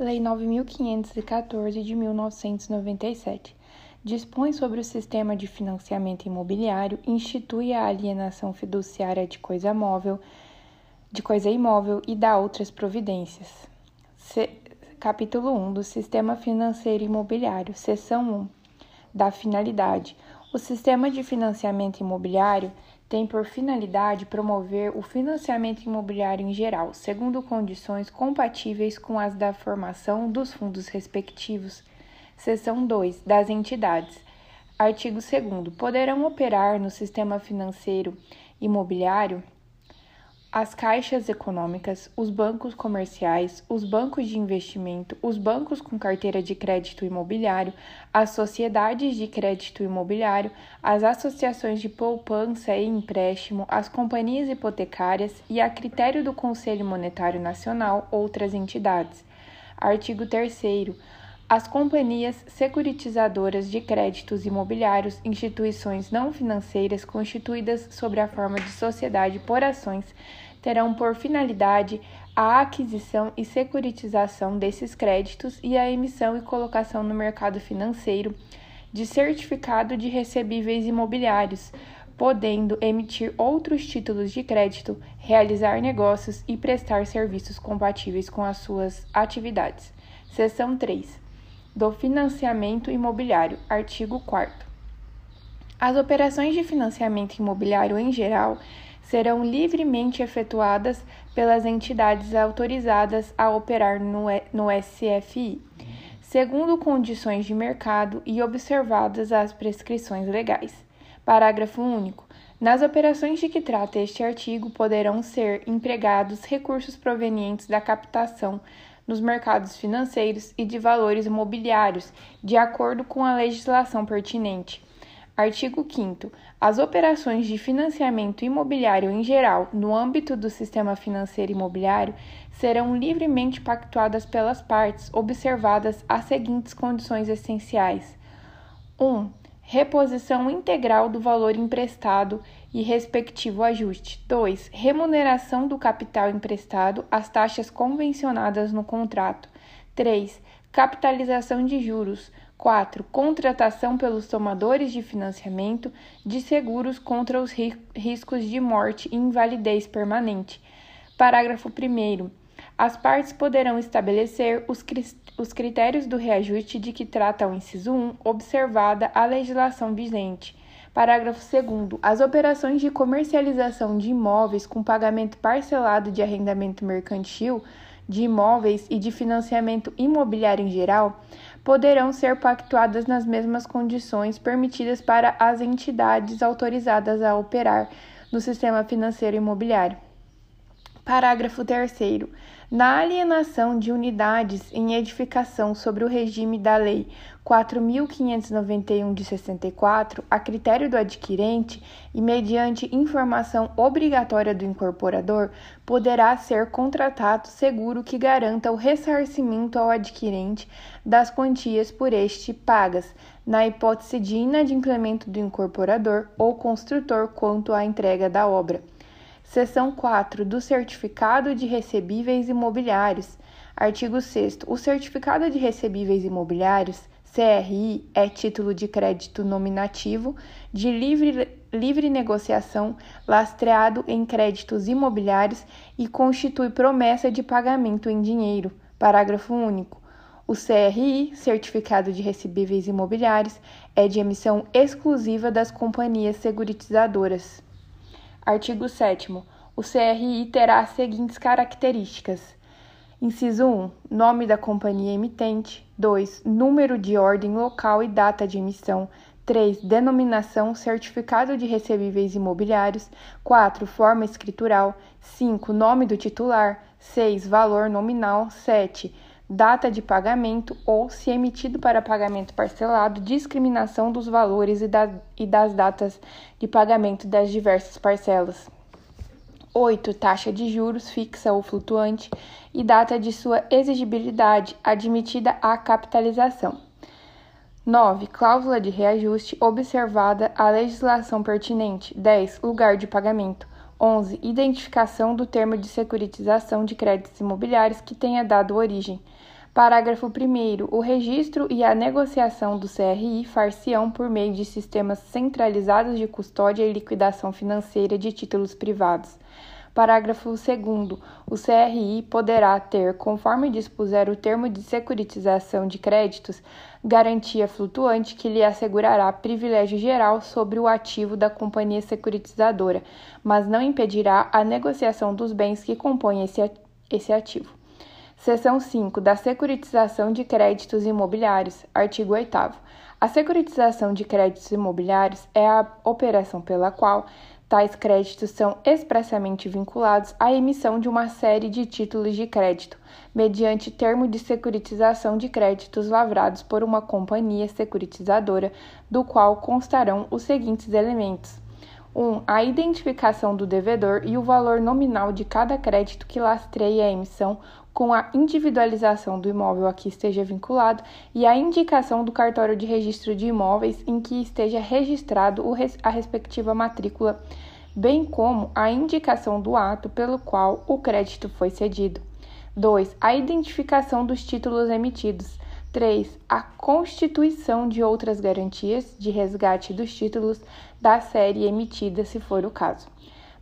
Lei 9514 de 1997 dispõe sobre o sistema de financiamento imobiliário, institui a alienação fiduciária de coisa móvel, de coisa imóvel e dá outras providências. Se, capítulo 1 do Sistema Financeiro Imobiliário, seção 1 da finalidade. O sistema de financiamento imobiliário tem por finalidade promover o financiamento imobiliário em geral, segundo condições compatíveis com as da formação dos fundos respectivos. Seção 2 das entidades. Artigo 2 Poderão operar no sistema financeiro imobiliário as caixas econômicas, os bancos comerciais, os bancos de investimento, os bancos com carteira de crédito imobiliário, as sociedades de crédito imobiliário, as associações de poupança e empréstimo, as companhias hipotecárias e, a critério do Conselho Monetário Nacional, outras entidades. Artigo 3. As companhias securitizadoras de créditos imobiliários, instituições não financeiras constituídas sob a forma de sociedade por ações, terão por finalidade a aquisição e securitização desses créditos e a emissão e colocação no mercado financeiro de certificado de recebíveis imobiliários, podendo emitir outros títulos de crédito, realizar negócios e prestar serviços compatíveis com as suas atividades. Seção 3 do financiamento imobiliário, artigo 4. As operações de financiamento imobiliário em geral serão livremente efetuadas pelas entidades autorizadas a operar no, SFI, segundo condições de mercado e observadas as prescrições legais. Parágrafo único. Nas operações de que trata este artigo, poderão ser empregados recursos provenientes da captação nos mercados financeiros e de valores imobiliários, de acordo com a legislação pertinente. Artigo 5. As operações de financiamento imobiliário em geral, no âmbito do sistema financeiro imobiliário, serão livremente pactuadas pelas partes, observadas as seguintes condições essenciais: 1. Reposição integral do valor emprestado e respectivo ajuste. 2. Remuneração do capital emprestado às taxas convencionadas no contrato. 3. Capitalização de juros. 4. Contratação pelos tomadores de financiamento de seguros contra os riscos de morte e invalidez permanente. Parágrafo 1. As partes poderão estabelecer os, os critérios do reajuste de que trata o inciso 1, observada a legislação vigente. Parágrafo 2. As operações de comercialização de imóveis com pagamento parcelado de arrendamento mercantil de imóveis e de financiamento imobiliário em geral poderão ser pactuadas nas mesmas condições permitidas para as entidades autorizadas a operar no sistema financeiro imobiliário. Parágrafo 3. Na alienação de unidades em edificação sobre o regime da Lei 4.591 de 64, a critério do adquirente e mediante informação obrigatória do incorporador, poderá ser contratado seguro que garanta o ressarcimento ao adquirente das quantias por este pagas, na hipótese de inadimplemento do incorporador ou construtor quanto à entrega da obra. Seção 4 do Certificado de Recebíveis Imobiliários. Artigo 6. O Certificado de Recebíveis Imobiliários, CRI, é título de crédito nominativo de livre, livre negociação lastreado em créditos imobiliários e constitui promessa de pagamento em dinheiro. Parágrafo único. O CRI, Certificado de Recebíveis Imobiliários, é de emissão exclusiva das companhias seguritizadoras. Artigo 7. O CRI terá as seguintes características: Inciso 1. Nome da companhia emitente. 2. Número de ordem local e data de emissão. 3. Denominação, certificado de recebíveis imobiliários. 4. Forma escritural. 5. Nome do titular. 6. Valor nominal. 7. Data de pagamento ou, se emitido para pagamento parcelado, discriminação dos valores e, da, e das datas de pagamento das diversas parcelas. 8. Taxa de juros fixa ou flutuante e data de sua exigibilidade admitida a capitalização. 9. Cláusula de reajuste observada a legislação pertinente. 10. Lugar de pagamento. 11. Identificação do termo de securitização de créditos imobiliários que tenha dado origem. Parágrafo 1. O registro e a negociação do CRI far-se-ão por meio de sistemas centralizados de custódia e liquidação financeira de títulos privados. Parágrafo 2. O CRI poderá ter, conforme dispuser o termo de securitização de créditos, garantia flutuante que lhe assegurará privilégio geral sobre o ativo da companhia securitizadora, mas não impedirá a negociação dos bens que compõem esse ativo. Seção 5 da Securitização de Créditos Imobiliários, artigo 8. A securitização de créditos imobiliários é a operação pela qual tais créditos são expressamente vinculados à emissão de uma série de títulos de crédito, mediante termo de securitização de créditos lavrados por uma companhia securitizadora, do qual constarão os seguintes elementos: 1. Um, a identificação do devedor e o valor nominal de cada crédito que lastreie a emissão com a individualização do imóvel a que esteja vinculado e a indicação do cartório de registro de imóveis em que esteja registrado a respectiva matrícula, bem como a indicação do ato pelo qual o crédito foi cedido. 2. A identificação dos títulos emitidos. 3. A constituição de outras garantias de resgate dos títulos da série emitida, se for o caso.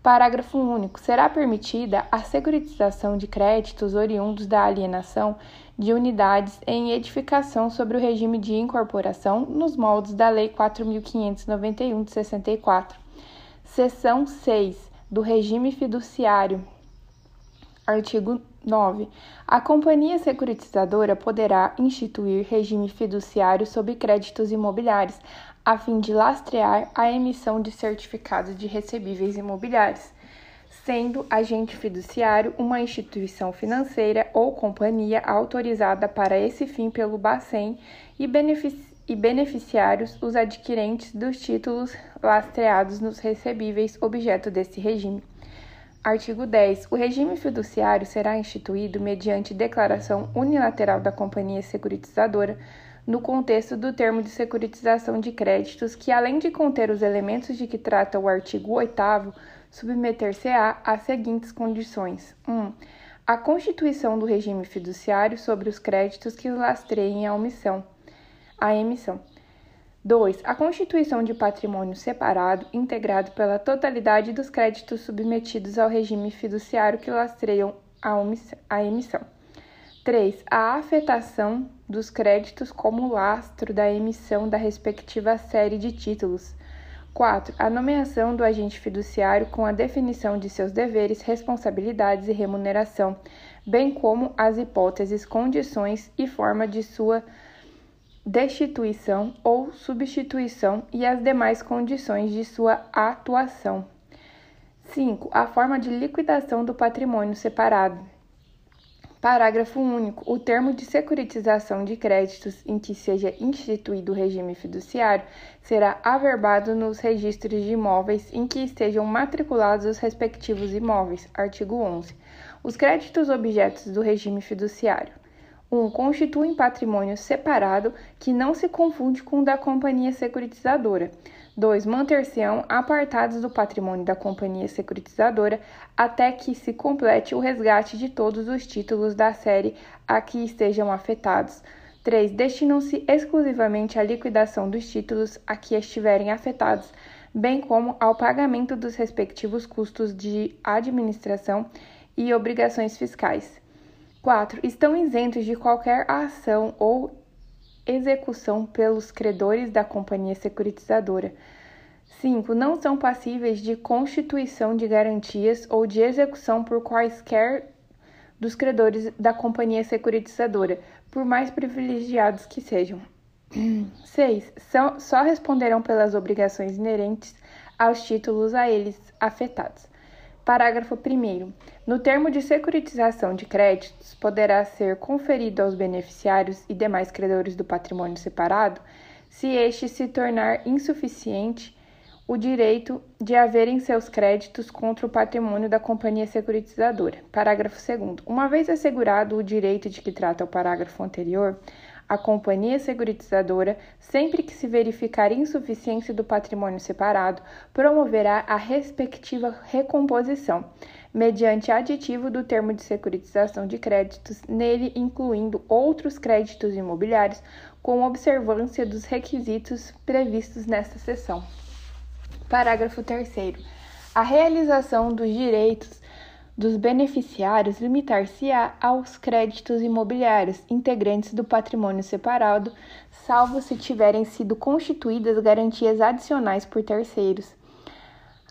Parágrafo único. Será permitida a securitização de créditos oriundos da alienação de unidades em edificação sobre o regime de incorporação nos moldes da Lei 4.591 de 64. Seção 6 do regime fiduciário. Artigo 9. A companhia securitizadora poderá instituir regime fiduciário sobre créditos imobiliários, a fim de lastrear a emissão de certificados de recebíveis imobiliários, sendo agente fiduciário uma instituição financeira ou companhia autorizada para esse fim pelo Bacen e, benefici e beneficiários os adquirentes dos títulos lastreados nos recebíveis objeto desse regime. Artigo 10. O regime fiduciário será instituído mediante declaração unilateral da companhia securitizadora no contexto do termo de securitização de créditos, que, além de conter os elementos de que trata o artigo 8, submeter-se-á às seguintes condições: 1. a constituição do regime fiduciário sobre os créditos que lastreiem a omissão, a emissão. 2. A constituição de patrimônio separado, integrado pela totalidade dos créditos submetidos ao regime fiduciário que lastreiam a emissão. 3. A afetação dos créditos como lastro da emissão da respectiva série de títulos. 4. A nomeação do agente fiduciário com a definição de seus deveres, responsabilidades e remuneração, bem como as hipóteses, condições e forma de sua destituição ou substituição e as demais condições de sua atuação. 5. A forma de liquidação do patrimônio separado. Parágrafo único. O termo de securitização de créditos em que seja instituído o regime fiduciário será averbado nos registros de imóveis em que estejam matriculados os respectivos imóveis. Artigo 11. Os créditos objetos do regime fiduciário. 1. Um, constituem patrimônio separado que não se confunde com o da companhia securitizadora. 2. Manter-se-ão apartados do patrimônio da companhia securitizadora até que se complete o resgate de todos os títulos da série a que estejam afetados. 3. Destinam-se exclusivamente à liquidação dos títulos a que estiverem afetados, bem como ao pagamento dos respectivos custos de administração e obrigações fiscais. 4. Estão isentos de qualquer ação ou execução pelos credores da companhia securitizadora. 5. Não são passíveis de constituição de garantias ou de execução por quaisquer dos credores da companhia securitizadora, por mais privilegiados que sejam. 6. Só responderão pelas obrigações inerentes aos títulos a eles afetados. Parágrafo 1. No termo de securitização de créditos, poderá ser conferido aos beneficiários e demais credores do patrimônio separado, se este se tornar insuficiente, o direito de haverem seus créditos contra o patrimônio da companhia securitizadora. Parágrafo 2. Uma vez assegurado o direito de que trata o parágrafo anterior, a companhia securitizadora, sempre que se verificar insuficiência do patrimônio separado, promoverá a respectiva recomposição, mediante aditivo do termo de securitização de créditos, nele incluindo outros créditos imobiliários, com observância dos requisitos previstos nesta seção. Parágrafo 3. A realização dos direitos dos beneficiários limitar-se-á aos créditos imobiliários integrantes do patrimônio separado, salvo se tiverem sido constituídas garantias adicionais por terceiros.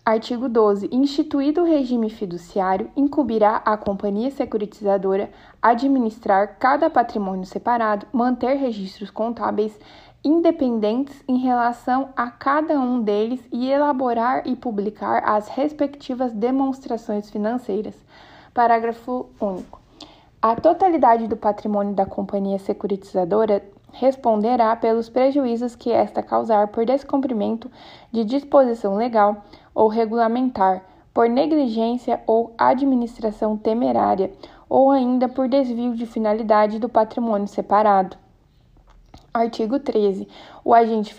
Artigo 12. Instituído o regime fiduciário, incumbirá à companhia securitizadora administrar cada patrimônio separado, manter registros contábeis independentes em relação a cada um deles e elaborar e publicar as respectivas demonstrações financeiras. Parágrafo único. A totalidade do patrimônio da companhia securitizadora responderá pelos prejuízos que esta causar por descumprimento de disposição legal ou regulamentar, por negligência ou administração temerária, ou ainda por desvio de finalidade do patrimônio separado. Artigo 13. O agente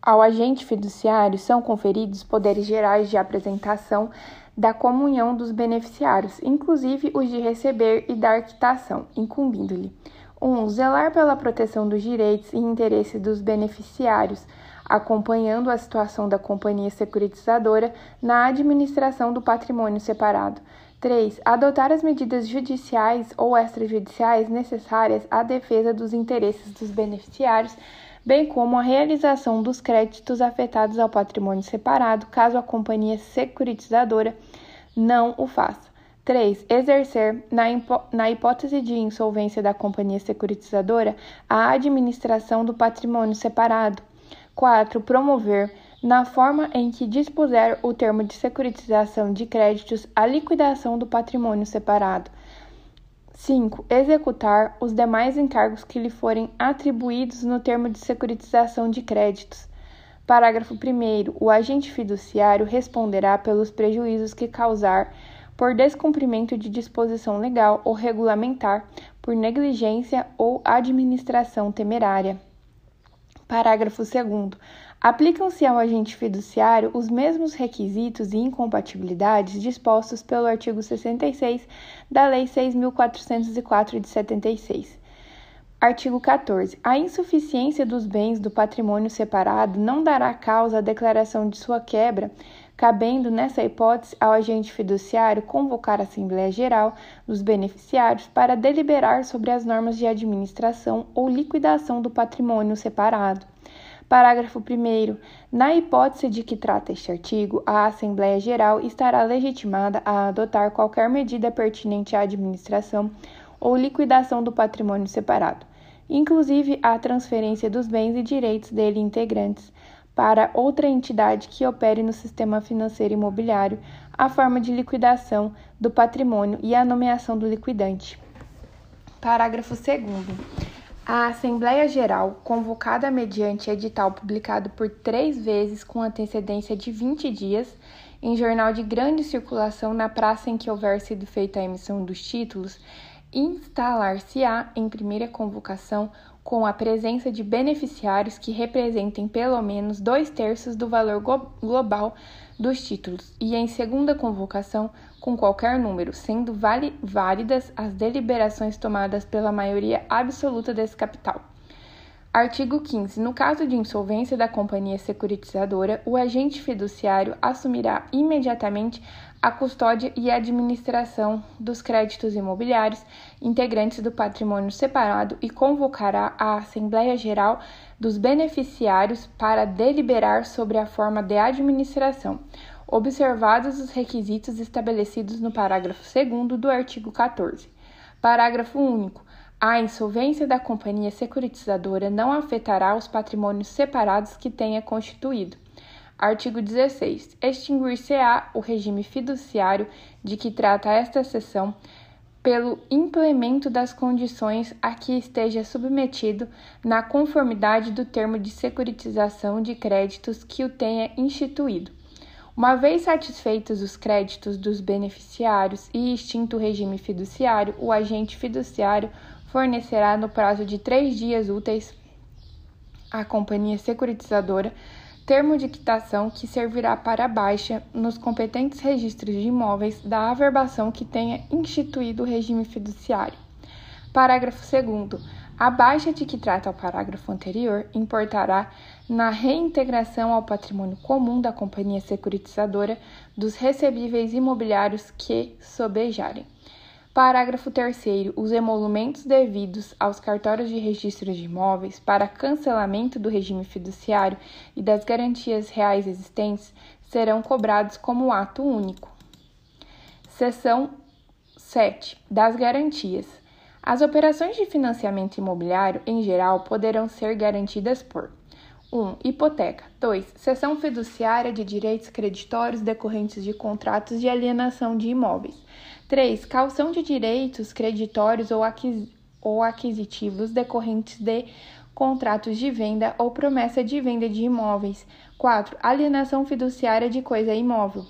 ao agente fiduciário são conferidos poderes gerais de apresentação da comunhão dos beneficiários, inclusive os de receber e dar quitação, incumbindo-lhe 1. zelar pela proteção dos direitos e interesses dos beneficiários, acompanhando a situação da companhia securitizadora na administração do patrimônio separado. 3. Adotar as medidas judiciais ou extrajudiciais necessárias à defesa dos interesses dos beneficiários, bem como a realização dos créditos afetados ao patrimônio separado, caso a companhia securitizadora não o faça. 3. Exercer, na, na hipótese de insolvência da companhia securitizadora, a administração do patrimônio separado. 4. Promover, na forma em que dispuser o termo de securitização de créditos, a liquidação do patrimônio separado. 5. Executar os demais encargos que lhe forem atribuídos no termo de securitização de créditos. Parágrafo 1. O agente fiduciário responderá pelos prejuízos que causar por descumprimento de disposição legal ou regulamentar, por negligência ou administração temerária. Parágrafo 2. Aplicam-se ao agente fiduciário os mesmos requisitos e incompatibilidades dispostos pelo artigo 66 da Lei 6.404 de 76. Artigo 14. A insuficiência dos bens do patrimônio separado não dará causa à declaração de sua quebra cabendo, nessa hipótese, ao agente fiduciário convocar a Assembleia Geral dos beneficiários para deliberar sobre as normas de administração ou liquidação do patrimônio separado. Parágrafo 1. Na hipótese de que trata este artigo, a Assembleia Geral estará legitimada a adotar qualquer medida pertinente à administração ou liquidação do patrimônio separado, inclusive a transferência dos bens e direitos dele integrantes, para outra entidade que opere no sistema financeiro imobiliário, a forma de liquidação do patrimônio e a nomeação do liquidante. Parágrafo 2. A Assembleia Geral, convocada mediante edital publicado por três vezes com antecedência de 20 dias, em jornal de grande circulação na praça em que houver sido feita a emissão dos títulos, instalar-se-á em primeira convocação com a presença de beneficiários que representem pelo menos dois terços do valor global dos títulos, e em segunda convocação, com qualquer número, sendo válidas as deliberações tomadas pela maioria absoluta desse capital. Artigo 15. No caso de insolvência da companhia securitizadora, o agente fiduciário assumirá imediatamente a custódia e a administração dos créditos imobiliários integrantes do patrimônio separado e convocará a Assembleia Geral dos beneficiários para deliberar sobre a forma de administração, observados os requisitos estabelecidos no parágrafo 2 do artigo 14. Parágrafo único. A insolvência da companhia securitizadora não afetará os patrimônios separados que tenha constituído Artigo 16. Extinguir-se-á o regime fiduciário de que trata esta seção pelo implemento das condições a que esteja submetido na conformidade do termo de securitização de créditos que o tenha instituído. Uma vez satisfeitos os créditos dos beneficiários e extinto o regime fiduciário, o agente fiduciário fornecerá no prazo de três dias úteis à companhia securitizadora termo de quitação que servirá para baixa nos competentes registros de imóveis da averbação que tenha instituído o regime fiduciário. Parágrafo 2. A baixa de que trata o parágrafo anterior importará na reintegração ao patrimônio comum da companhia securitizadora dos recebíveis imobiliários que sobejarem. Parágrafo 3. Os emolumentos devidos aos cartórios de registro de imóveis para cancelamento do regime fiduciário e das garantias reais existentes serão cobrados como ato único. Seção 7. Das garantias. As operações de financiamento imobiliário, em geral, poderão ser garantidas por 1. Hipoteca. 2. Cessão fiduciária de direitos creditórios decorrentes de contratos de alienação de imóveis. 3. Calção de direitos creditórios ou, aquis, ou aquisitivos decorrentes de contratos de venda ou promessa de venda de imóveis. 4. Alienação fiduciária de coisa imóvel.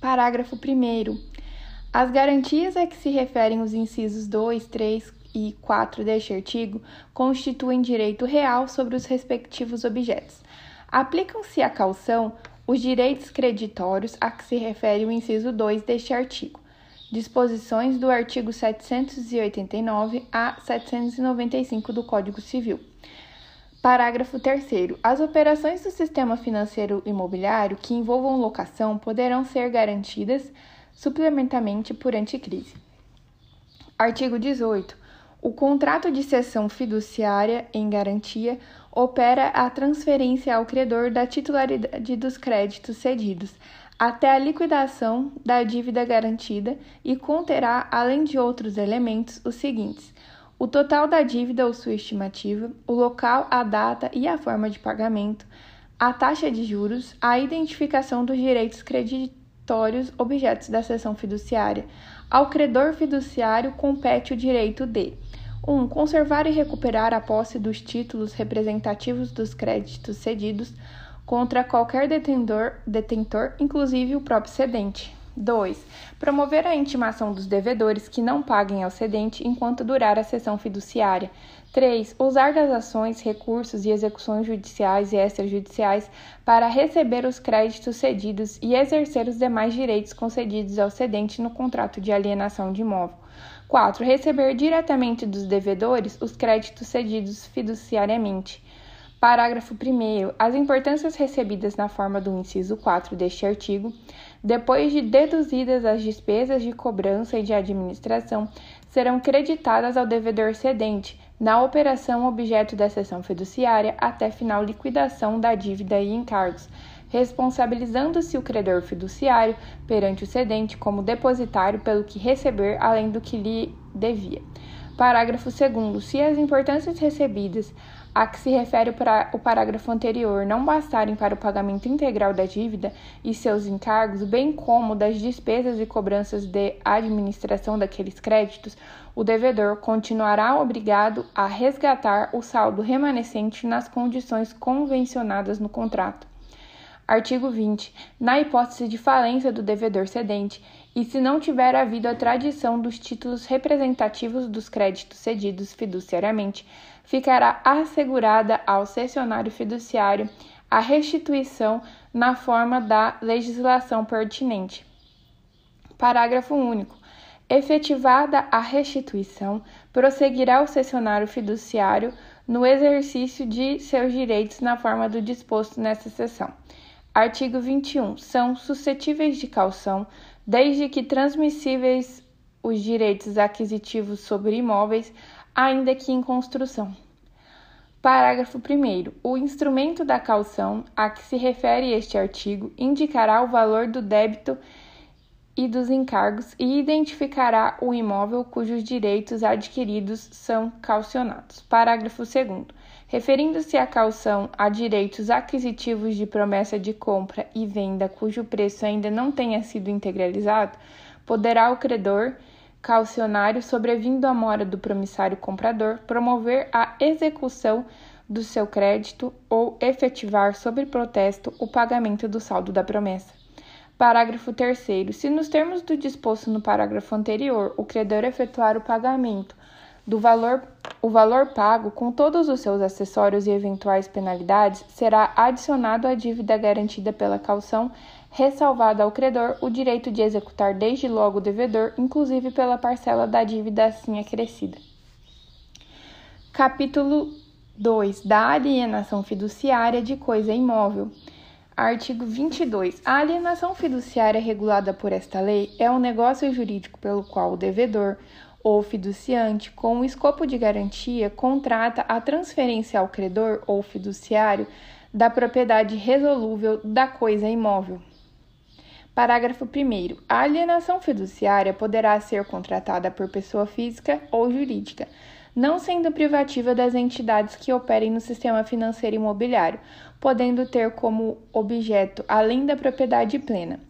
Parágrafo 1. As garantias a que se referem os incisos 2, 3 e 4 deste artigo constituem direito real sobre os respectivos objetos. Aplicam-se à calção os direitos creditórios a que se refere o inciso 2 deste artigo disposições do artigo 789 a 795 do Código Civil. Parágrafo 3. As operações do sistema financeiro imobiliário que envolvam locação poderão ser garantidas suplementarmente por anticrise. Artigo 18. O contrato de cessão fiduciária em garantia opera a transferência ao credor da titularidade dos créditos cedidos até a liquidação da dívida garantida e conterá, além de outros elementos, os seguintes: o total da dívida ou sua estimativa, o local, a data e a forma de pagamento, a taxa de juros, a identificação dos direitos creditórios objetos da cessão fiduciária. Ao credor fiduciário compete o direito de 1. Um, conservar e recuperar a posse dos títulos representativos dos créditos cedidos contra qualquer detentor, detentor, inclusive o próprio cedente. 2. Promover a intimação dos devedores que não paguem ao cedente enquanto durar a sessão fiduciária. 3. Usar das ações, recursos e execuções judiciais e extrajudiciais para receber os créditos cedidos e exercer os demais direitos concedidos ao cedente no contrato de alienação de imóvel. 4. Receber diretamente dos devedores os créditos cedidos fiduciariamente. Parágrafo 1. As importâncias recebidas na forma do inciso 4 deste artigo, depois de deduzidas as despesas de cobrança e de administração, serão creditadas ao devedor cedente na operação objeto da sessão fiduciária até final liquidação da dívida e encargos, responsabilizando-se o credor fiduciário perante o cedente como depositário pelo que receber além do que lhe devia. Parágrafo 2. Se as importâncias recebidas a que se refere o parágrafo anterior não bastarem para o pagamento integral da dívida e seus encargos, bem como das despesas e cobranças de administração daqueles créditos, o devedor continuará obrigado a resgatar o saldo remanescente nas condições convencionadas no contrato. Artigo 20. Na hipótese de falência do devedor cedente, e se não tiver havido a tradição dos títulos representativos dos créditos cedidos fiduciariamente, ficará assegurada ao cessionário fiduciário a restituição na forma da legislação pertinente. Parágrafo único. Efetivada a restituição, prosseguirá o cessionário fiduciário no exercício de seus direitos na forma do disposto nesta seção. Artigo 21. São suscetíveis de calção, desde que transmissíveis os direitos aquisitivos sobre imóveis, ainda que em construção. Parágrafo 1. O instrumento da calção a que se refere este artigo indicará o valor do débito e dos encargos e identificará o imóvel cujos direitos adquiridos são calcionados. Parágrafo 2. Referindo-se à calção a direitos aquisitivos de promessa de compra e venda cujo preço ainda não tenha sido integralizado, poderá o credor calcionário, sobrevindo à mora do promissário comprador, promover a execução do seu crédito ou efetivar, sob protesto, o pagamento do saldo da promessa. Parágrafo 3. Se, nos termos do disposto no parágrafo anterior, o credor efetuar o pagamento do valor o valor pago, com todos os seus acessórios e eventuais penalidades, será adicionado à dívida garantida pela caução, ressalvado ao credor o direito de executar desde logo o devedor, inclusive pela parcela da dívida assim acrescida. Capítulo 2 da alienação fiduciária de coisa imóvel. Artigo 22. A alienação fiduciária regulada por esta lei é um negócio jurídico pelo qual o devedor, ou fiduciante, com o escopo de garantia, contrata a transferência ao credor ou fiduciário da propriedade resolúvel da coisa imóvel. Parágrafo 1. A alienação fiduciária poderá ser contratada por pessoa física ou jurídica, não sendo privativa das entidades que operem no sistema financeiro imobiliário, podendo ter como objeto, além da propriedade plena,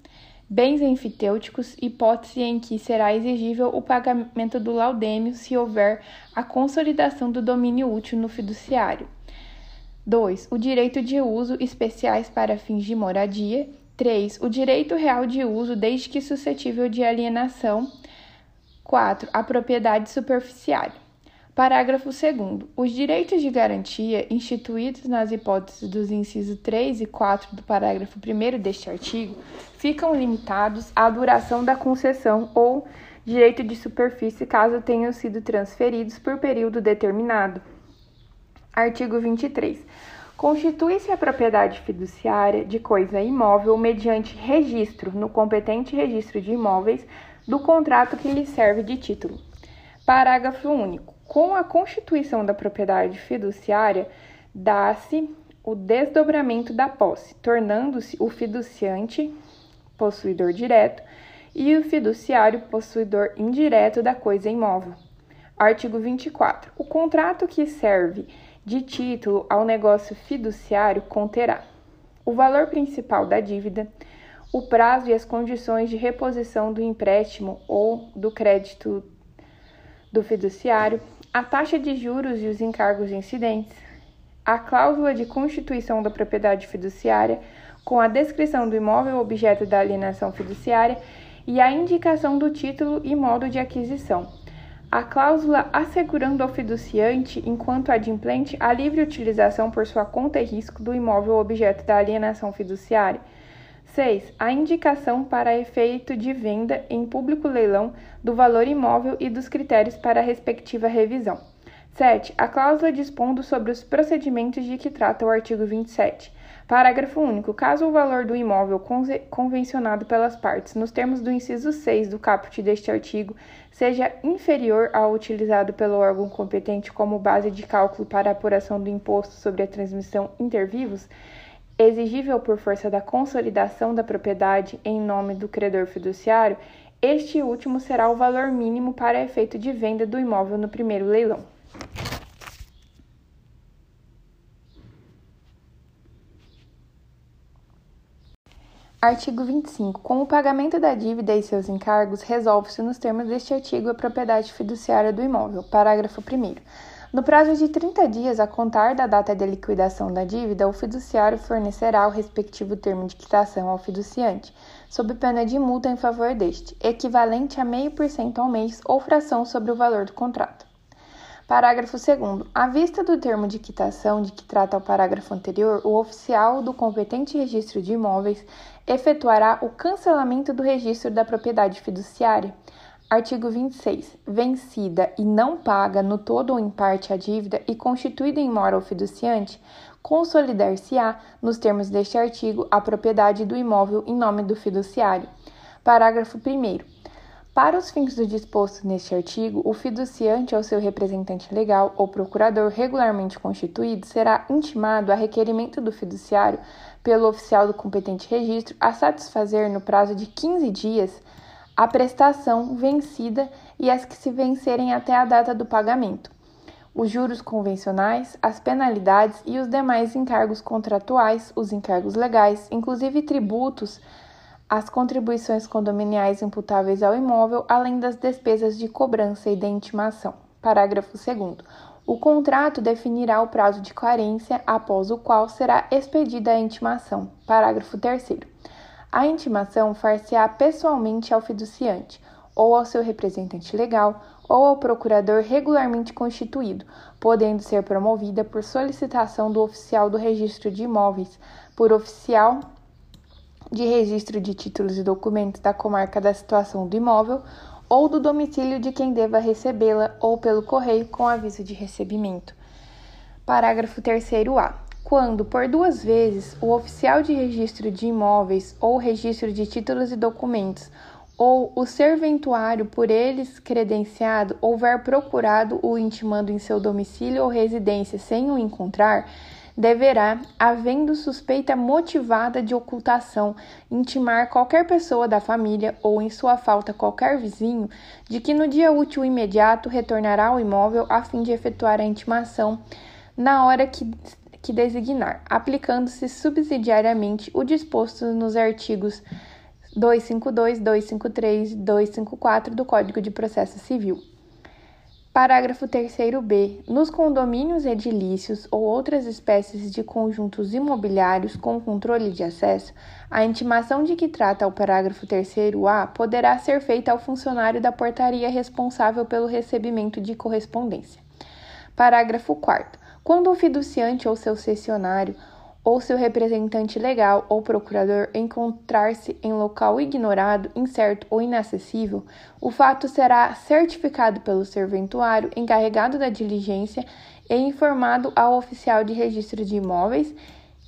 bens enfitêuticos, hipótese em que será exigível o pagamento do laudêmio se houver a consolidação do domínio útil no fiduciário. 2. O direito de uso especiais para fins de moradia. 3. O direito real de uso desde que suscetível de alienação. 4. A propriedade superficiária. Parágrafo 2. Os direitos de garantia instituídos nas hipóteses dos incisos 3 e 4 do parágrafo 1 deste artigo ficam limitados à duração da concessão ou direito de superfície caso tenham sido transferidos por período determinado. Artigo 23. Constitui-se a propriedade fiduciária de coisa imóvel mediante registro no competente registro de imóveis do contrato que lhe serve de título. Parágrafo único. Com a constituição da propriedade fiduciária, dá-se o desdobramento da posse, tornando-se o fiduciante possuidor direto e o fiduciário possuidor indireto da coisa imóvel. Artigo 24. O contrato que serve de título ao negócio fiduciário conterá o valor principal da dívida, o prazo e as condições de reposição do empréstimo ou do crédito do fiduciário, a taxa de juros e os encargos incidentes, a cláusula de constituição da propriedade fiduciária, com a descrição do imóvel objeto da alienação fiduciária e a indicação do título e modo de aquisição. A cláusula assegurando ao fiduciante, enquanto adimplente, a livre utilização por sua conta e risco do imóvel objeto da alienação fiduciária 6. A indicação para efeito de venda em público leilão do valor imóvel e dos critérios para a respectiva revisão. 7. A cláusula dispondo sobre os procedimentos de que trata o artigo 27. Parágrafo único. Caso o valor do imóvel convencionado pelas partes, nos termos do inciso 6 do caput deste artigo, seja inferior ao utilizado pelo órgão competente como base de cálculo para apuração do imposto sobre a transmissão inter vivos, exigível por força da consolidação da propriedade em nome do credor fiduciário, este último será o valor mínimo para efeito de venda do imóvel no primeiro leilão. Artigo 25. Com o pagamento da dívida e seus encargos, resolve-se nos termos deste artigo a propriedade fiduciária do imóvel. Parágrafo 1. No prazo de 30 dias a contar da data de liquidação da dívida, o fiduciário fornecerá o respectivo termo de quitação ao fiduciante, sob pena de multa em favor deste, equivalente a meio por cento ao mês ou fração sobre o valor do contrato. Parágrafo 2. À vista do termo de quitação de que trata o parágrafo anterior, o oficial do competente registro de imóveis efetuará o cancelamento do registro da propriedade fiduciária Artigo 26. Vencida e não paga no todo ou em parte a dívida e constituída em mora ou fiduciante, consolidar-se-á, nos termos deste artigo, a propriedade do imóvel em nome do fiduciário. Parágrafo 1. Para os fins do disposto neste artigo, o fiduciante ou seu representante legal ou procurador regularmente constituído será intimado a requerimento do fiduciário pelo oficial do competente registro a satisfazer no prazo de 15 dias a prestação vencida e as que se vencerem até a data do pagamento, os juros convencionais, as penalidades e os demais encargos contratuais, os encargos legais, inclusive tributos, as contribuições condominiais imputáveis ao imóvel, além das despesas de cobrança e de intimação. Parágrafo 2. O contrato definirá o prazo de carência após o qual será expedida a intimação. Parágrafo 3. A intimação far-se-á pessoalmente ao fiduciante. ou ao seu representante legal, ou ao procurador regularmente constituído, podendo ser promovida por solicitação do oficial do registro de imóveis, por oficial de registro de títulos e documentos da comarca da situação do imóvel ou do domicílio de quem deva recebê-la ou pelo correio com aviso de recebimento. Parágrafo 3a. Quando, por duas vezes, o oficial de registro de imóveis ou registro de títulos e documentos ou o serventuário por eles credenciado houver procurado o intimando em seu domicílio ou residência sem o encontrar, deverá, havendo suspeita motivada de ocultação, intimar qualquer pessoa da família ou, em sua falta, qualquer vizinho, de que no dia útil imediato retornará ao imóvel a fim de efetuar a intimação na hora que, que designar, aplicando-se subsidiariamente o disposto nos artigos 252, 253 e 254 do Código de Processo Civil. Parágrafo 3b. Nos condomínios edilícios ou outras espécies de conjuntos imobiliários com controle de acesso, a intimação de que trata o parágrafo 3a poderá ser feita ao funcionário da portaria responsável pelo recebimento de correspondência. Parágrafo 4. Quando o fiduciante ou seu cessionário ou seu representante legal ou procurador encontrar-se em local ignorado, incerto ou inacessível, o fato será certificado pelo serventuário encarregado da diligência e informado ao oficial de registro de imóveis,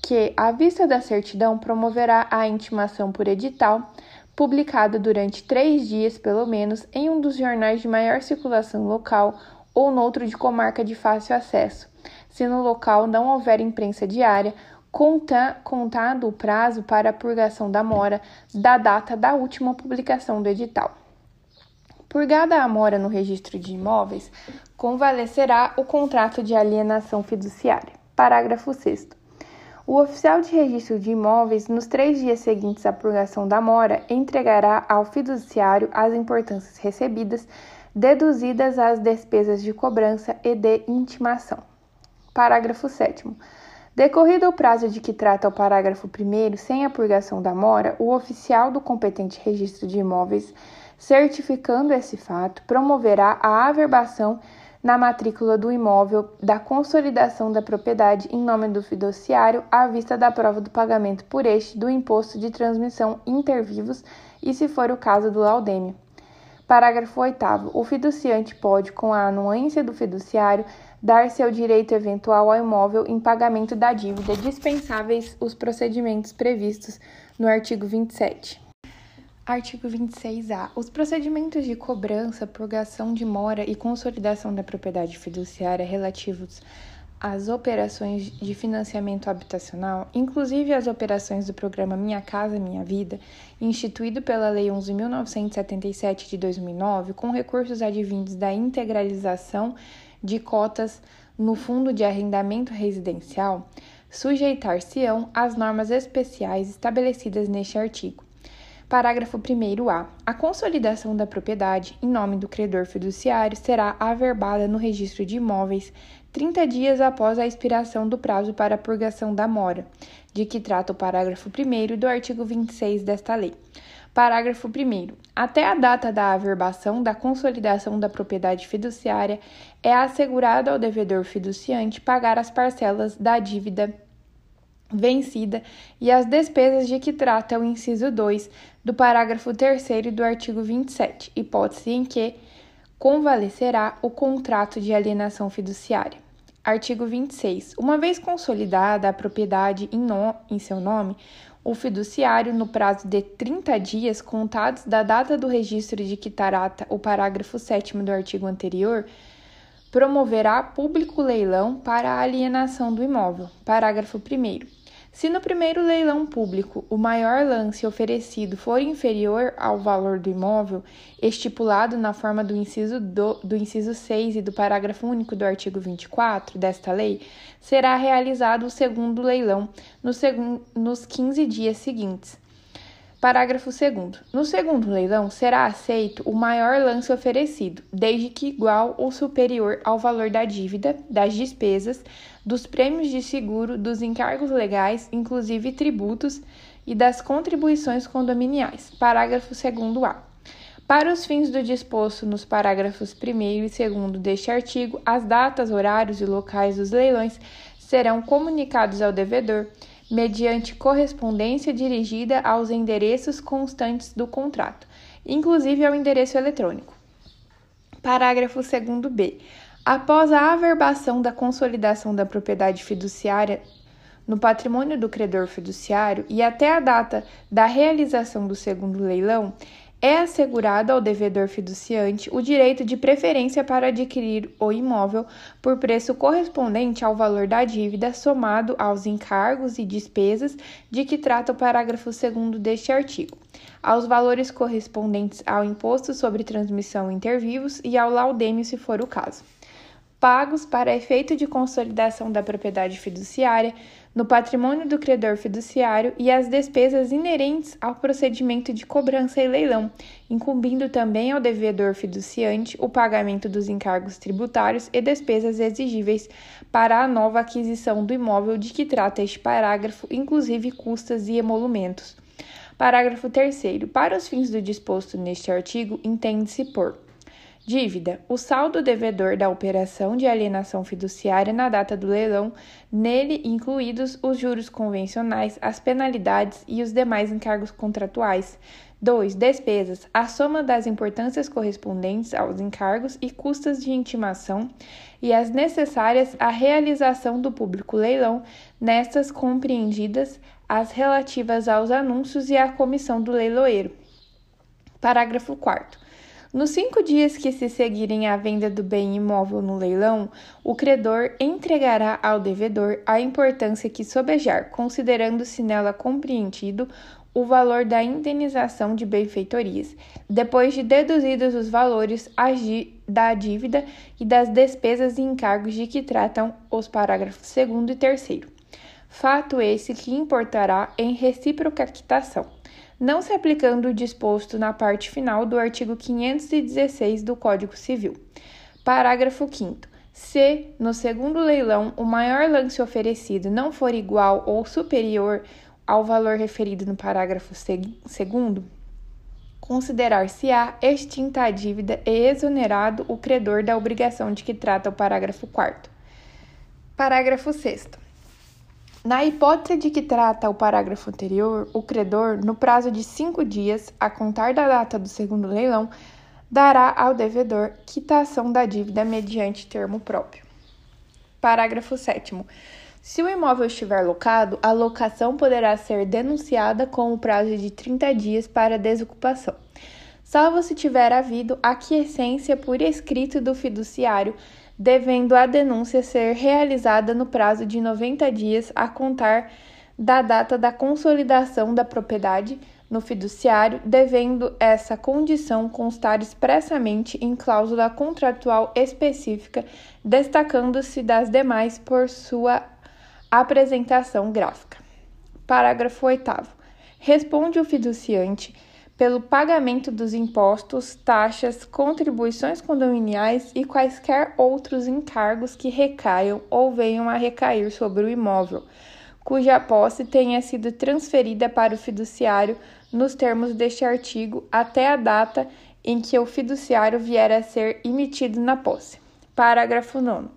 que, à vista da certidão, promoverá a intimação por edital, publicado durante três dias, pelo menos, em um dos jornais de maior circulação local ou noutro de comarca de fácil acesso. Se no local não houver imprensa diária, conta, contado o prazo para a purgação da mora da data da última publicação do edital. Purgada a mora no registro de imóveis, convalescerá o contrato de alienação fiduciária. Parágrafo 6. O oficial de registro de imóveis, nos três dias seguintes à purgação da mora, entregará ao fiduciário as importâncias recebidas, deduzidas as despesas de cobrança e de intimação. Parágrafo 7. Decorrido o prazo de que trata o parágrafo 1, sem a purgação da mora, o oficial do competente registro de imóveis, certificando esse fato, promoverá a averbação na matrícula do imóvel da consolidação da propriedade em nome do fiduciário à vista da prova do pagamento por este do imposto de transmissão intervivos e, se for o caso, do laudêmio. Parágrafo 8. O fiduciante pode, com a anuência do fiduciário, dar seu direito eventual ao imóvel em pagamento da dívida, dispensáveis os procedimentos previstos no artigo 27. Artigo 26-A. Os procedimentos de cobrança, purgação de mora e consolidação da propriedade fiduciária relativos às operações de financiamento habitacional, inclusive as operações do programa Minha Casa Minha Vida, instituído pela Lei 11.977 de 2009, com recursos advindos da integralização de cotas no Fundo de Arrendamento Residencial sujeitar-se-ão às normas especiais estabelecidas neste artigo. Parágrafo 1a. A consolidação da propriedade em nome do credor fiduciário será averbada no registro de imóveis 30 dias após a expiração do prazo para a purgação da mora, de que trata o parágrafo 1 do artigo 26 desta lei. Parágrafo 1. Até a data da averbação da consolidação da propriedade fiduciária, é assegurado ao devedor fiduciante pagar as parcelas da dívida vencida e as despesas de que trata o inciso 2 do parágrafo 3 do artigo 27, hipótese em que convalecerá o contrato de alienação fiduciária. Artigo 26. Uma vez consolidada a propriedade em, no, em seu nome, o fiduciário, no prazo de 30 dias contados da data do registro de que trata o parágrafo 7 do artigo anterior, promoverá público leilão para a alienação do imóvel. Parágrafo 1. Se no primeiro leilão público o maior lance oferecido for inferior ao valor do imóvel, estipulado na forma do inciso, do, do inciso 6 e do parágrafo único do artigo 24 desta lei, será realizado o segundo leilão nos 15 dias seguintes. Parágrafo 2. No segundo leilão, será aceito o maior lance oferecido, desde que igual ou superior ao valor da dívida, das despesas, dos prêmios de seguro, dos encargos legais, inclusive tributos, e das contribuições condominiais. Parágrafo 2. A. Para os fins do disposto nos parágrafos 1 e 2 deste artigo, as datas, horários e locais dos leilões serão comunicados ao devedor mediante correspondência dirigida aos endereços constantes do contrato, inclusive ao endereço eletrônico. Parágrafo 2b. Após a averbação da consolidação da propriedade fiduciária no patrimônio do credor fiduciário e até a data da realização do segundo leilão, é assegurado ao devedor fiduciante o direito de preferência para adquirir o imóvel por preço correspondente ao valor da dívida somado aos encargos e despesas de que trata o parágrafo 2 deste artigo, aos valores correspondentes ao imposto sobre transmissão inter vivos e ao laudêmio, se for o caso pagos para efeito de consolidação da propriedade fiduciária no patrimônio do credor fiduciário e as despesas inerentes ao procedimento de cobrança e leilão, incumbindo também ao devedor fiduciante o pagamento dos encargos tributários e despesas exigíveis para a nova aquisição do imóvel de que trata este parágrafo, inclusive custas e emolumentos. Parágrafo 3. Para os fins do disposto neste artigo, entende-se por Dívida: o saldo devedor da operação de alienação fiduciária na data do leilão, nele incluídos os juros convencionais, as penalidades e os demais encargos contratuais. 2. Despesas: a soma das importâncias correspondentes aos encargos e custas de intimação e as necessárias à realização do público leilão, nestas compreendidas as relativas aos anúncios e à comissão do leiloeiro. Parágrafo 4. Nos cinco dias que se seguirem à venda do bem imóvel no leilão, o credor entregará ao devedor a importância que sobejar, considerando-se nela compreendido o valor da indenização de benfeitorias, depois de deduzidos os valores da dívida e das despesas e encargos de que tratam os parágrafos 2 e 3. Fato esse que importará em recíproca quitação não se aplicando o disposto na parte final do artigo 516 do Código Civil. Parágrafo 5. Se, no segundo leilão, o maior lance oferecido não for igual ou superior ao valor referido no parágrafo 2, considerar-se-á extinta a dívida e exonerado o credor da obrigação de que trata o parágrafo 4. Parágrafo 6. Na hipótese de que trata o parágrafo anterior, o credor, no prazo de cinco dias, a contar da data do segundo leilão, dará ao devedor quitação da dívida mediante termo próprio. Parágrafo 7. Se o imóvel estiver locado, a locação poderá ser denunciada com o prazo de 30 dias para desocupação, salvo se tiver havido aquiescência por escrito do fiduciário devendo a denúncia ser realizada no prazo de 90 dias a contar da data da consolidação da propriedade no fiduciário, devendo essa condição constar expressamente em cláusula contratual específica, destacando-se das demais por sua apresentação gráfica. Parágrafo 8. Responde o fiduciante pelo pagamento dos impostos, taxas, contribuições condominiais e quaisquer outros encargos que recaiam ou venham a recair sobre o imóvel, cuja posse tenha sido transferida para o fiduciário nos termos deste artigo até a data em que o fiduciário vier a ser emitido na posse. Parágrafo 9.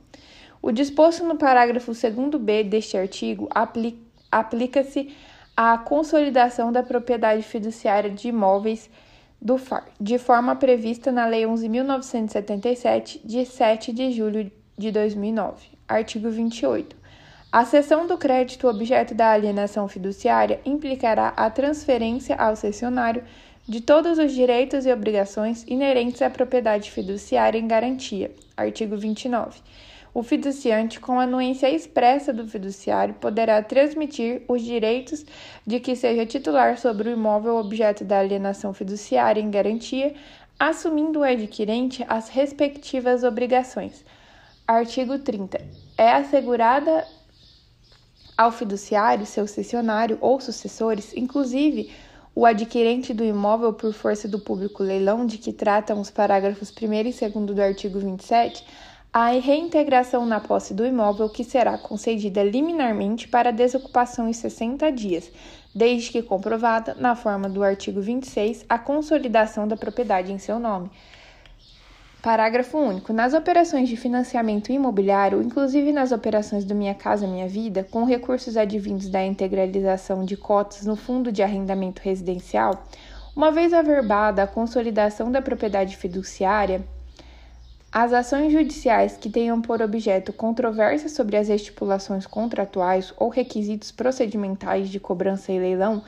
O disposto no parágrafo 2b deste artigo aplica-se a consolidação da propriedade fiduciária de imóveis do FAR, de forma prevista na Lei 11.977, de 7 de julho de 2009. Artigo 28. A cessão do crédito objeto da alienação fiduciária implicará a transferência ao cessionário de todos os direitos e obrigações inerentes à propriedade fiduciária em garantia. Artigo 29 o fiduciante, com anuência expressa do fiduciário, poderá transmitir os direitos de que seja titular sobre o imóvel objeto da alienação fiduciária em garantia, assumindo o adquirente as respectivas obrigações. Artigo 30. É assegurada ao fiduciário, seu cessionário ou sucessores, inclusive o adquirente do imóvel por força do público leilão de que tratam os parágrafos 1 e 2 do artigo 27, a reintegração na posse do imóvel que será concedida liminarmente para desocupação em 60 dias, desde que comprovada, na forma do artigo 26, a consolidação da propriedade em seu nome. Parágrafo único. Nas operações de financiamento imobiliário, inclusive nas operações do Minha Casa Minha Vida, com recursos advindos da integralização de cotas no Fundo de Arrendamento Residencial, uma vez averbada a consolidação da propriedade fiduciária, as ações judiciais que tenham por objeto controvérsia sobre as estipulações contratuais ou requisitos procedimentais de cobrança e leilão,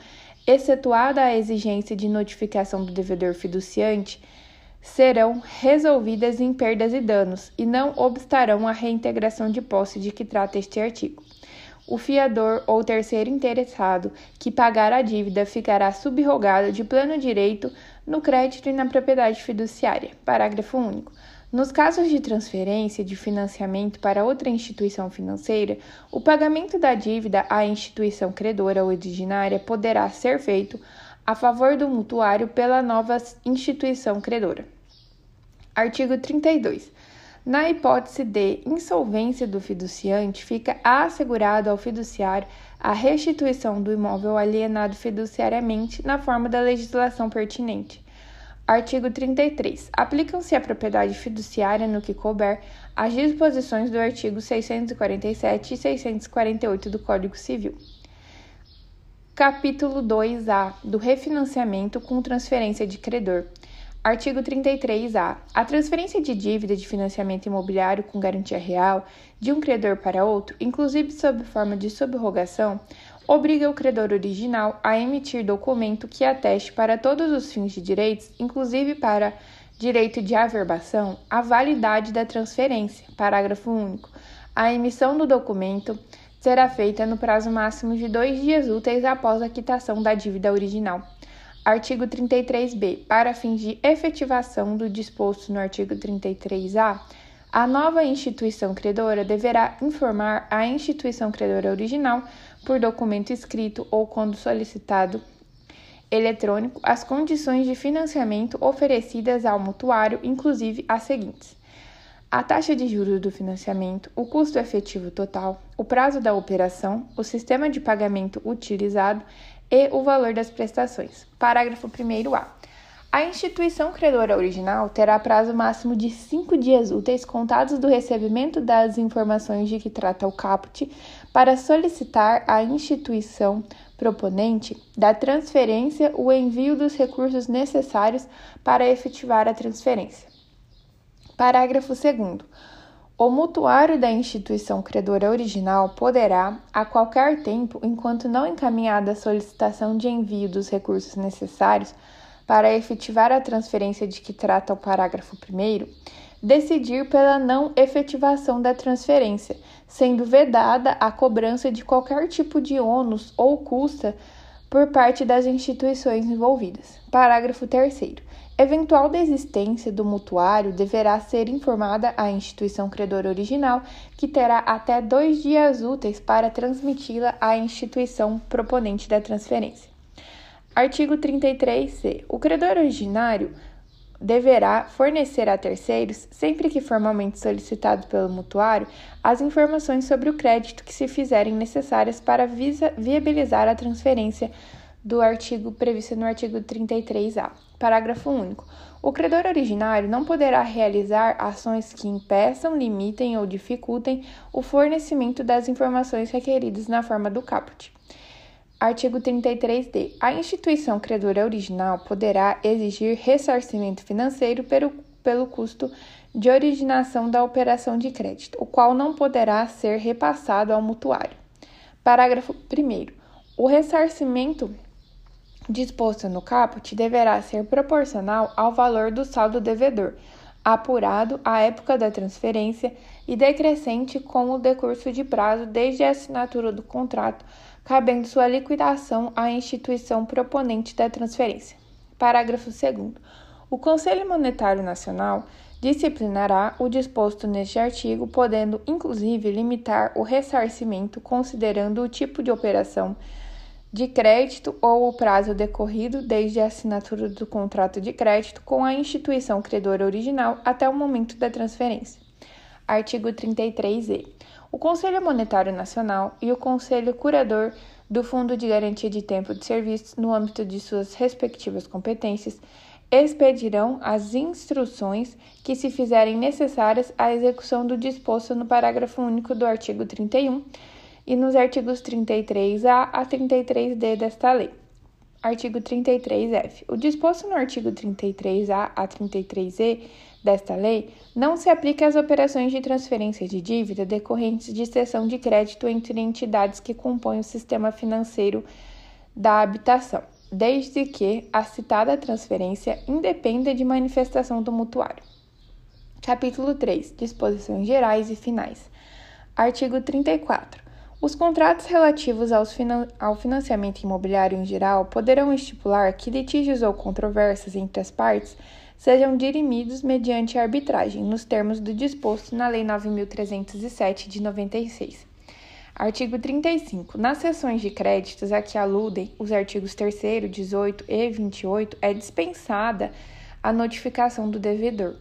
excetuada a exigência de notificação do devedor fiduciante, serão resolvidas em perdas e danos e não obstarão a reintegração de posse de que trata este artigo. O fiador ou terceiro interessado que pagar a dívida ficará subrogado de pleno direito no crédito e na propriedade fiduciária. Parágrafo único. Nos casos de transferência de financiamento para outra instituição financeira, o pagamento da dívida à instituição credora originária poderá ser feito a favor do mutuário pela nova instituição credora. Artigo 32. Na hipótese de insolvência do fiduciante, fica assegurado ao fiduciário a restituição do imóvel alienado fiduciariamente na forma da legislação pertinente. Artigo 33. Aplicam-se à propriedade fiduciária no que couber as disposições do artigo 647 e 648 do Código Civil. Capítulo 2A do refinanciamento com transferência de credor. Artigo 33A. A transferência de dívida de financiamento imobiliário com garantia real de um credor para outro, inclusive sob forma de subrogação, obriga o credor original a emitir documento que ateste para todos os fins de direitos, inclusive para direito de averbação, a validade da transferência. Parágrafo único. A emissão do documento será feita no prazo máximo de dois dias úteis após a quitação da dívida original. Artigo 33b. Para fins de efetivação do disposto no artigo 33a, a nova instituição credora deverá informar a instituição credora original, por documento escrito ou quando solicitado eletrônico, as condições de financiamento oferecidas ao mutuário, inclusive as seguintes: a taxa de juros do financiamento, o custo efetivo total, o prazo da operação, o sistema de pagamento utilizado e o valor das prestações. Parágrafo 1a. A instituição credora original terá prazo máximo de cinco dias úteis contados do recebimento das informações de que trata o caput para solicitar à instituição proponente da transferência o envio dos recursos necessários para efetivar a transferência. Parágrafo 2. O mutuário da instituição credora original poderá, a qualquer tempo, enquanto não encaminhada a solicitação de envio dos recursos necessários para efetivar a transferência de que trata o parágrafo 1, decidir pela não efetivação da transferência, sendo vedada a cobrança de qualquer tipo de ônus ou custa por parte das instituições envolvidas. Parágrafo 3. Eventual desistência do mutuário deverá ser informada à instituição credora original, que terá até dois dias úteis para transmiti-la à instituição proponente da transferência. Artigo 33c. O credor originário deverá fornecer a terceiros, sempre que formalmente solicitado pelo mutuário, as informações sobre o crédito que se fizerem necessárias para viabilizar a transferência do artigo previsto no artigo 33A. Parágrafo único. O credor originário não poderá realizar ações que impeçam, limitem ou dificultem o fornecimento das informações requeridas na forma do caput. Artigo 33D. A instituição credora original poderá exigir ressarcimento financeiro pelo, pelo custo de originação da operação de crédito, o qual não poderá ser repassado ao mutuário. Parágrafo 1. O ressarcimento disposto no caput deverá ser proporcional ao valor do saldo devedor, apurado à época da transferência e decrescente com o decurso de prazo desde a assinatura do contrato, cabendo sua liquidação à instituição proponente da transferência. Parágrafo 2. O Conselho Monetário Nacional disciplinará o disposto neste artigo, podendo inclusive limitar o ressarcimento considerando o tipo de operação de crédito ou o prazo decorrido desde a assinatura do contrato de crédito com a instituição credora original até o momento da transferência. Artigo 33e. O Conselho Monetário Nacional e o Conselho Curador do Fundo de Garantia de Tempo de Serviço no âmbito de suas respectivas competências, expedirão as instruções que se fizerem necessárias à execução do disposto no parágrafo único do artigo 31 e nos artigos 33A a 33D desta lei. Artigo 33F. O disposto no artigo 33A a 33E desta lei não se aplica às operações de transferência de dívida decorrentes de cessão de crédito entre entidades que compõem o sistema financeiro da habitação, desde que a citada transferência independa de manifestação do mutuário. Capítulo 3. Disposições gerais e finais. Artigo 34. Os contratos relativos finan ao financiamento imobiliário em geral poderão estipular que litígios ou controvérsias entre as partes sejam dirimidos mediante arbitragem, nos termos do disposto na Lei 9.307 de 96. Artigo 35. Nas sessões de créditos a que aludem os artigos 3, 18 e 28, é dispensada a notificação do devedor.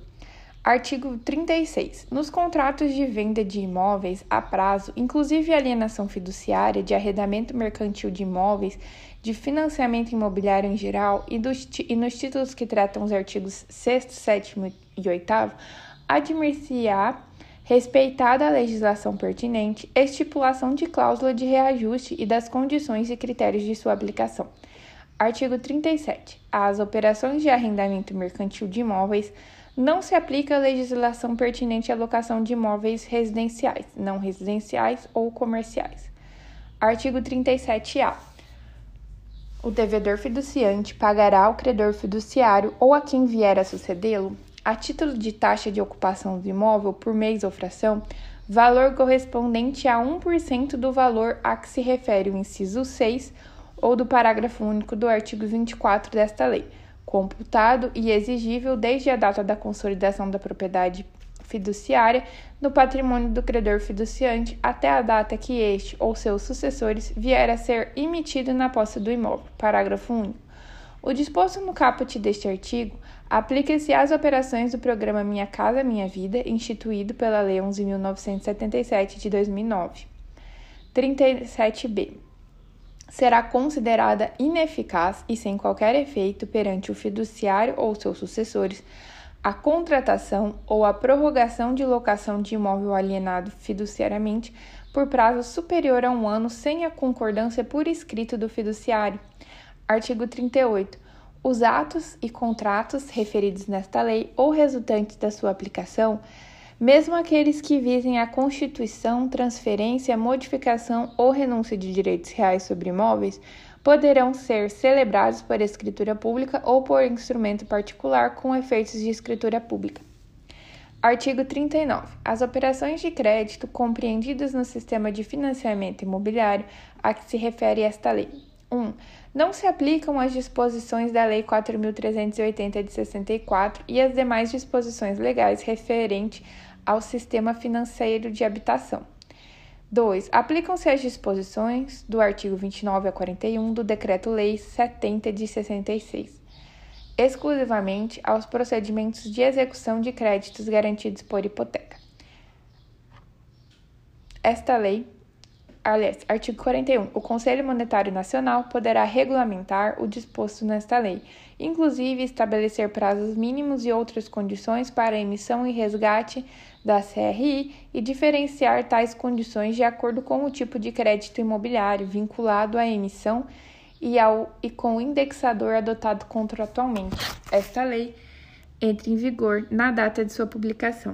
Artigo 36. Nos contratos de venda de imóveis a prazo, inclusive alienação fiduciária, de arrendamento mercantil de imóveis, de financiamento imobiliário em geral e, dos, e nos títulos que tratam os artigos 6, 7 e 8, admir-se-á, respeitada a legislação pertinente, estipulação de cláusula de reajuste e das condições e critérios de sua aplicação. Artigo 37. As operações de arrendamento mercantil de imóveis não se aplica a legislação pertinente à locação de imóveis residenciais, não residenciais ou comerciais. Artigo 37-A. O devedor fiduciante pagará ao credor fiduciário ou a quem vier a sucedê-lo, a título de taxa de ocupação do imóvel por mês ou fração, valor correspondente a 1% do valor a que se refere o inciso 6 ou do parágrafo único do artigo 24 desta lei computado e exigível desde a data da consolidação da propriedade fiduciária no patrimônio do credor fiduciante até a data que este ou seus sucessores vier a ser emitido na posse do imóvel. Parágrafo único. O disposto no caput deste artigo aplica-se às operações do programa Minha Casa Minha Vida, instituído pela Lei 11.977 de 2009. 37b será considerada ineficaz e sem qualquer efeito perante o fiduciário ou seus sucessores a contratação ou a prorrogação de locação de imóvel alienado fiduciariamente por prazo superior a um ano sem a concordância por escrito do fiduciário. Artigo 38. Os atos e contratos referidos nesta lei ou resultantes da sua aplicação mesmo aqueles que visem a constituição, transferência, modificação ou renúncia de direitos reais sobre imóveis, poderão ser celebrados por escritura pública ou por instrumento particular com efeitos de escritura pública. Artigo 39. As operações de crédito compreendidas no sistema de financiamento imobiliário a que se refere esta lei. 1. Um, não se aplicam as disposições da Lei 4.380 de 64 e as demais disposições legais referentes ao sistema financeiro de habitação. 2. Aplicam-se as disposições do artigo 29 a 41 do Decreto-Lei 70 de 66, exclusivamente aos procedimentos de execução de créditos garantidos por hipoteca. Esta lei aliás, artigo 41. O Conselho Monetário Nacional poderá regulamentar o disposto nesta lei, inclusive estabelecer prazos mínimos e outras condições para emissão e resgate da CRI e diferenciar tais condições de acordo com o tipo de crédito imobiliário vinculado à emissão e, ao, e com o indexador adotado contratualmente. Esta lei entra em vigor na data de sua publicação.